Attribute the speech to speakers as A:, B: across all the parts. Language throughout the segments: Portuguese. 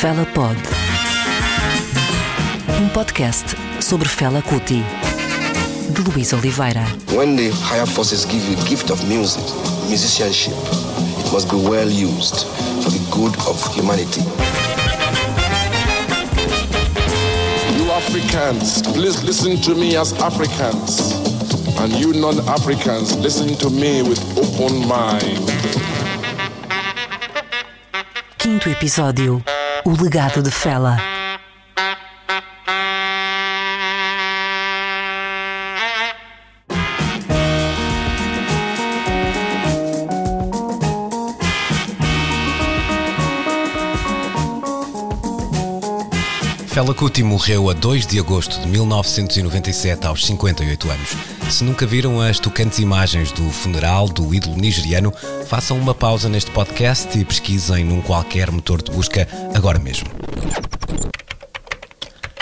A: Fela Pod. Um podcast sobre Fela Kuti. De Luís Oliveira.
B: When the higher forces give you the gift of music, musicianship, it must be well used for the good of humanity.
C: You Africans, please listen to me as Africans. And you non-Africans, listen to me with open mind.
A: Quinto episódio. O legado de Fela.
D: Fela Kuti morreu a 2 de agosto de 1997, aos 58 anos. Se nunca viram as tocantes imagens do funeral do ídolo nigeriano, façam uma pausa neste podcast e pesquisem num qualquer motor de busca agora mesmo.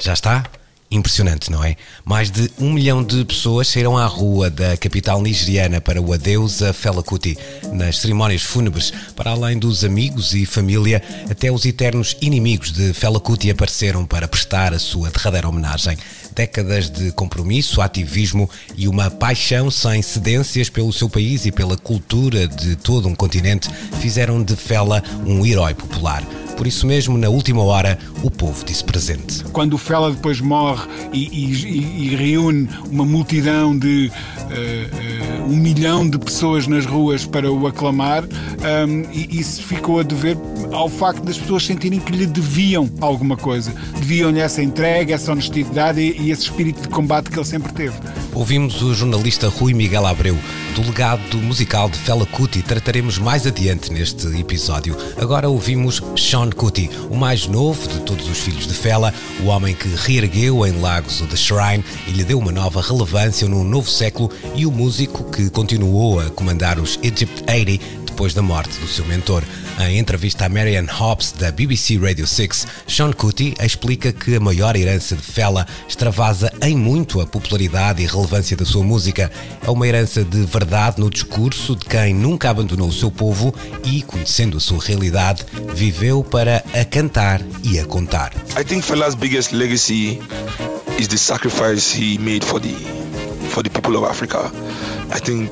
D: Já está? Impressionante, não é? Mais de um milhão de pessoas saíram à rua da capital nigeriana para o adeus a Fela Kuti. Nas cerimónias fúnebres, para além dos amigos e família, até os eternos inimigos de Fela Kuti apareceram para prestar a sua derradeira homenagem. Décadas de compromisso, ativismo e uma paixão sem cedências pelo seu país e pela cultura de todo um continente fizeram de Fela um herói popular. Por isso mesmo, na última hora, o povo disse presente.
E: Quando o Fela depois morre e, e- e reúne uma multidão de eh, eh, um milhão de pessoas nas ruas para o aclamar, e isso ficou a dever ao facto das pessoas sentirem que lhe deviam alguma coisa. Deviam-lhe essa entrega, essa honestidade e, e esse espírito de combate que ele sempre teve.
D: Ouvimos o jornalista Rui Miguel Abreu. Do legado musical de Fela Kuti trataremos mais adiante neste episódio. Agora ouvimos Sean Kuti, o mais novo de todos os filhos de Fela, o homem que reergueu em Lagos o The Shrine e lhe deu uma nova relevância num novo século e o músico que continuou a comandar os Egypt 80 depois da morte do seu mentor. Em entrevista à Marianne Hobbs da BBC Radio 6, Sean Kuti explica que a maior herança de Fela extravasa em muito a popularidade e relevância da sua música. É uma herança de verdade no discurso de quem nunca abandonou o seu povo e, conhecendo a sua realidade, viveu para a cantar e a contar.
B: I think Fela's biggest legacy is the sacrifice he made for the for the people of Africa. I think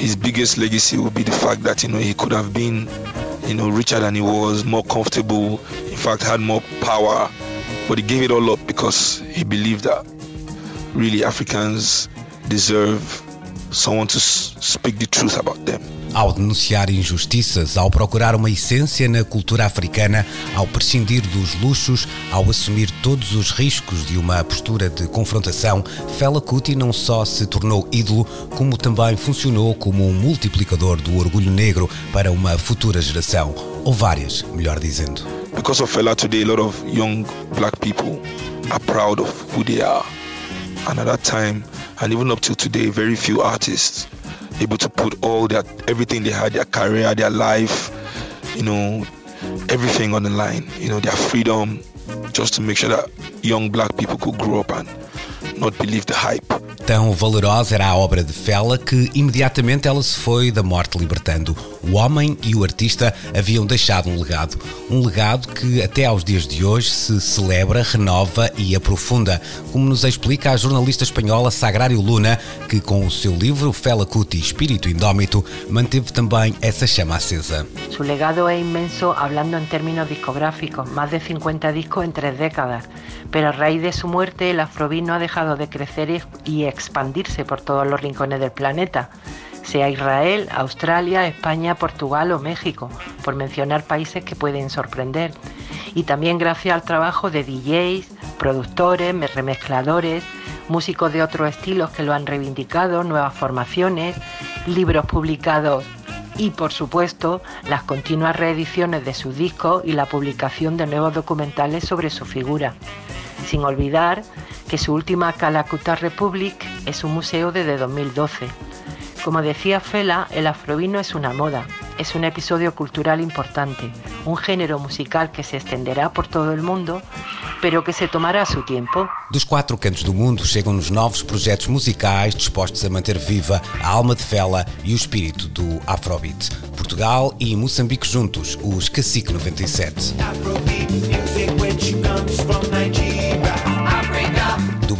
B: his biggest legacy will be the fact that you know he could have been you know richer than he was, more comfortable, in fact had more power, but he gave it all up because he believed that really Africans deserve someone to speak the truth about them.
D: Ao denunciar injustiças, ao procurar uma essência na cultura africana, ao prescindir dos luxos, ao assumir todos os riscos de uma postura de confrontação, Fela Kuti não só se tornou ídolo, como também funcionou como um multiplicador do orgulho negro para uma futura geração, ou várias, melhor dizendo.
B: because of Fela today, a lot of young black people are proud of who they are. And at that time, and even up till today, very few artists able to put all their everything they had, their career, their life, you know, everything on the line. You know, their freedom, just to make sure that young black people could grow up and not believe the hype.
D: Tão valorosa era a obra de Fela que imediatamente ela se foi da morte libertando. O homem e o artista haviam deixado um legado. Um legado que até aos dias de hoje se celebra, renova e aprofunda, como nos explica a jornalista espanhola Sagrário Luna, que com o seu livro Fela Kuti Espírito Indómito manteve também essa chama acesa.
F: Su legado es inmenso hablando en términos discográficos, más de 50 discos en tres décadas, pero a raíz de su muerte el afrobeat no ha dejado de crecer y- y expandirse por todos los rincones del planeta, sea Israel, Australia, España, Portugal o México, por mencionar países que pueden sorprender. Y también gracias al trabajo de DJs, productores, me- remezcladores, músicos de otros estilos que lo han reivindicado, nuevas formaciones, libros publicados y por supuesto las continuas reediciones de sus discos y la publicación de nuevos documentales sobre su figura. Sin olvidar que su última Calacutta Republic es un museo desde 2012. Como decía Fela, el afrovino es una moda, es un episodio cultural importante, un género musical que se extenderá por todo el mundo pero que se tomará su tiempo.
D: Dos quatro cantos do mundo chegam-nos novos projetos musicais dispostos a manter viva a alma de Fela e o espírito do Afrobeat. Portugal e Moçambique juntos, os Cacique 97. Do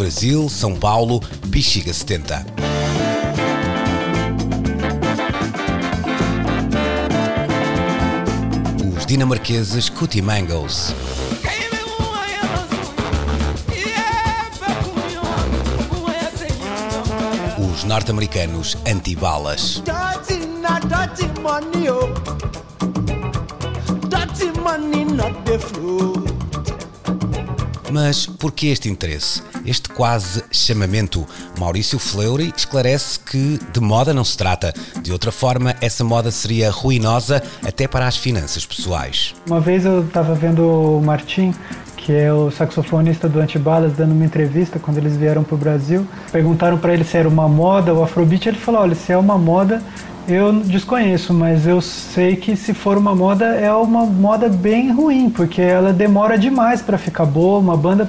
D: Brasil, São Paulo, Bexiga 70. Os dinamarqueses Cootie Mangos. Os norte-americanos Antibalas.
G: Dirty,
D: Mas por que este interesse? Este quase chamamento? Maurício Fleury esclarece que de moda não se trata. De outra forma, essa moda seria ruinosa até para as finanças pessoais.
H: Uma vez eu estava vendo o Martim, que é o saxofonista do Antibalas, dando uma entrevista quando eles vieram para o Brasil. Perguntaram para ele se era uma moda o Afrobeat. Ele falou: olha, se é uma moda, eu desconheço, mas eu sei que se for uma moda, é uma moda bem ruim, porque ela demora demais para ficar boa. Uma banda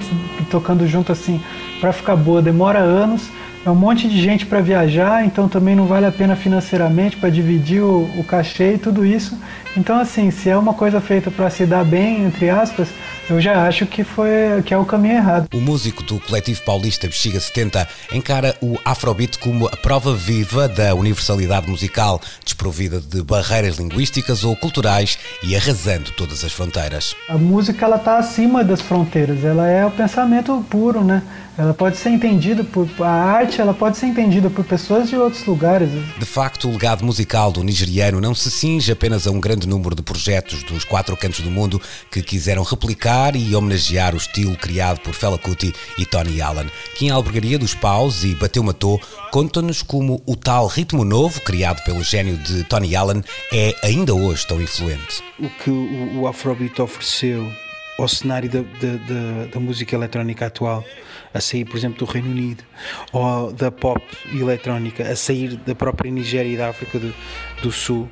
H: tocando junto assim, para ficar boa, demora anos. É um monte de gente para viajar, então também não vale a pena financeiramente para dividir o, o cachê e tudo isso. Então, assim, se é uma coisa feita para se dar bem, entre aspas, eu já acho que foi que é o caminho errado.
D: O músico do coletivo paulista Bexiga 70 encara o Afrobeat como a prova viva da universalidade musical, desprovida de barreiras linguísticas ou culturais e arrasando todas as fronteiras.
H: A música ela tá acima das fronteiras, ela é o pensamento puro, né? Ela pode ser entendida por a arte, ela pode ser entendida por pessoas de outros lugares.
D: De facto, o legado musical do nigeriano não se cinge apenas a um grande número de projetos dos quatro cantos do mundo que quiseram replicar e homenagear o estilo criado por Fela Kuti e Tony Allen. Kim Albergaria dos Paus e Bateu Matou conta-nos como o tal ritmo novo criado pelo gênio de Tony Allen é ainda hoje tão influente.
I: O que o, o Afrobeat ofereceu ao cenário da, da, da, da música eletrónica atual a sair, por exemplo, do Reino Unido, ou da pop eletrónica a sair da própria Nigéria e da África do, do Sul,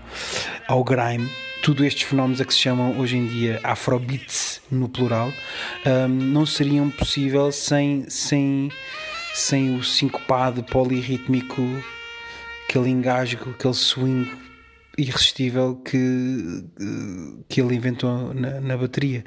I: ao grime. Tudo estes fenómenos a que se chamam hoje em dia Afrobeats no plural um, não seriam possível sem, sem, sem o sincopado polirrítmico, aquele engasgo, aquele swing irresistível que, que ele inventou na, na bateria.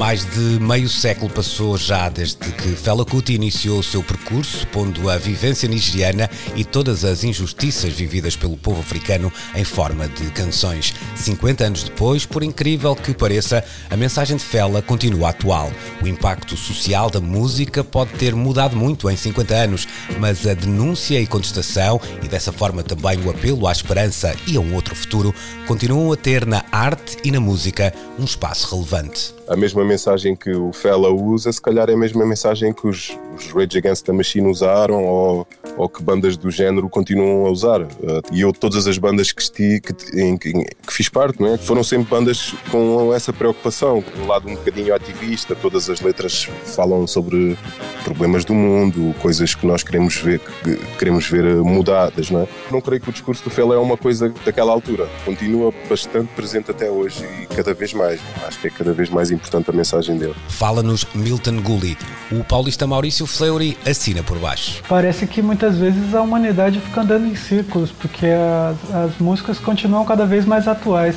D: Mais de meio século passou já desde que Fela Kuti iniciou o seu percurso, pondo a vivência nigeriana e todas as injustiças vividas pelo povo africano em forma de canções. 50 anos depois, por incrível que pareça, a mensagem de Fela continua atual. O impacto social da música pode ter mudado muito em 50 anos, mas a denúncia e contestação, e dessa forma também o apelo à esperança e a um outro futuro, continuam a ter na arte e na música um espaço relevante
J: a mesma mensagem que o Fela usa, se calhar é a mesma mensagem que os, os Rage Against the Machine usaram ou, ou que bandas do género continuam a usar. E eu, todas as bandas que, esti, que, que, que fiz parte, não é? foram sempre bandas com essa preocupação, um lado um bocadinho ativista, todas as letras falam sobre problemas do mundo, coisas que nós queremos ver, que queremos ver mudadas. Não, é? não creio que o discurso do Fela é uma coisa daquela altura, continua bastante presente até hoje e cada vez mais. Acho que é cada vez mais importante a mensagem dele.
D: Fala-nos Milton Gulli. O paulista Maurício Fleury assina por baixo.
H: Parece que muitas vezes a humanidade fica andando em círculos, porque as, as músicas continuam cada vez mais atuais.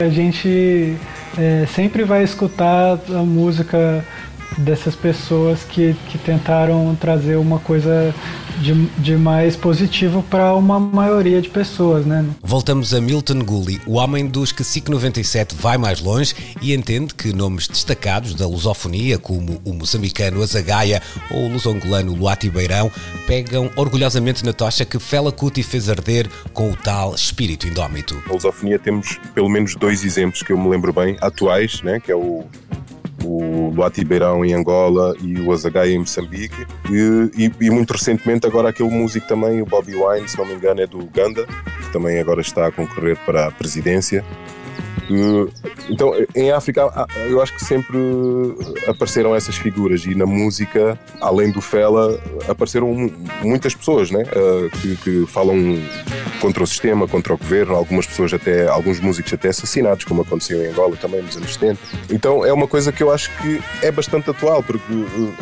H: A gente é, sempre vai escutar a música dessas pessoas que, que tentaram trazer uma coisa de, de mais positivo para uma maioria de pessoas, né?
D: Voltamos a Milton Gulli, o homem dos que SIC 97 vai mais longe e entende que nomes destacados da lusofonia, como o moçambicano Azagaia ou o lusongolano Luati Beirão, pegam orgulhosamente na tocha que Fela Kuti fez arder com o tal espírito indómito.
J: Na lusofonia temos pelo menos dois exemplos que eu me lembro bem, atuais, né? que é o o Luati Beirão em Angola e o Azagaia em Moçambique. E, e, e, muito recentemente agora aquele músico também, o Bobby Wine, se não me engano, é do Uganda, que também agora está a concorrer para a presidência. Então em África eu acho que sempre apareceram essas figuras e na música, além do Fela, apareceram muitas pessoas, né? Uh, que, que, falam contra o sistema, contra o governo, algumas pessoas até, alguns músicos até assassinados, como aconteceu em Angola também nos anos 70. Então é uma coisa que eu acho que é bastante atual, porque uh,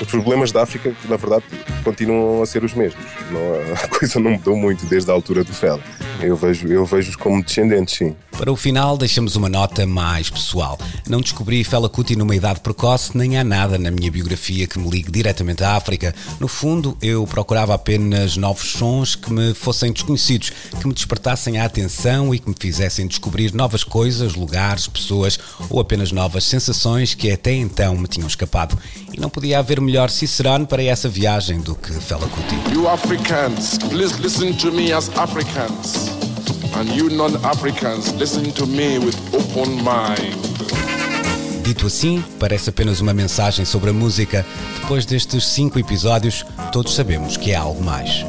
J: os problemas da África, na verdade, continuam a ser os mesmos. Não, a coisa não mudou muito desde a altura do Fela. Eu vejo, eu vejo como descendentes, sim.
D: Para o final, deixamos uma nota mais pessoal. Não descobri Fela Kuti numa idade precoce, nem há nada na minha biografia que me ligue diretamente à África. No fundo, eu procurava apenas novos sons que me fossem desconhecidos, que me despertassem a atenção e que me fizessem descobrir novas coisas, lugares, pessoas ou apenas novas sensações que até então me tinham escapado. E não podia haver melhor Cicerone para essa viagem do que Fela Kuti.
C: You Africans, please listen to me as Africans. And you non-Africans, listen to me with open mind.
D: Dito assim, parece apenas uma mensagem sobre a música. Depois destes cinco episódios, todos sabemos que é algo mais.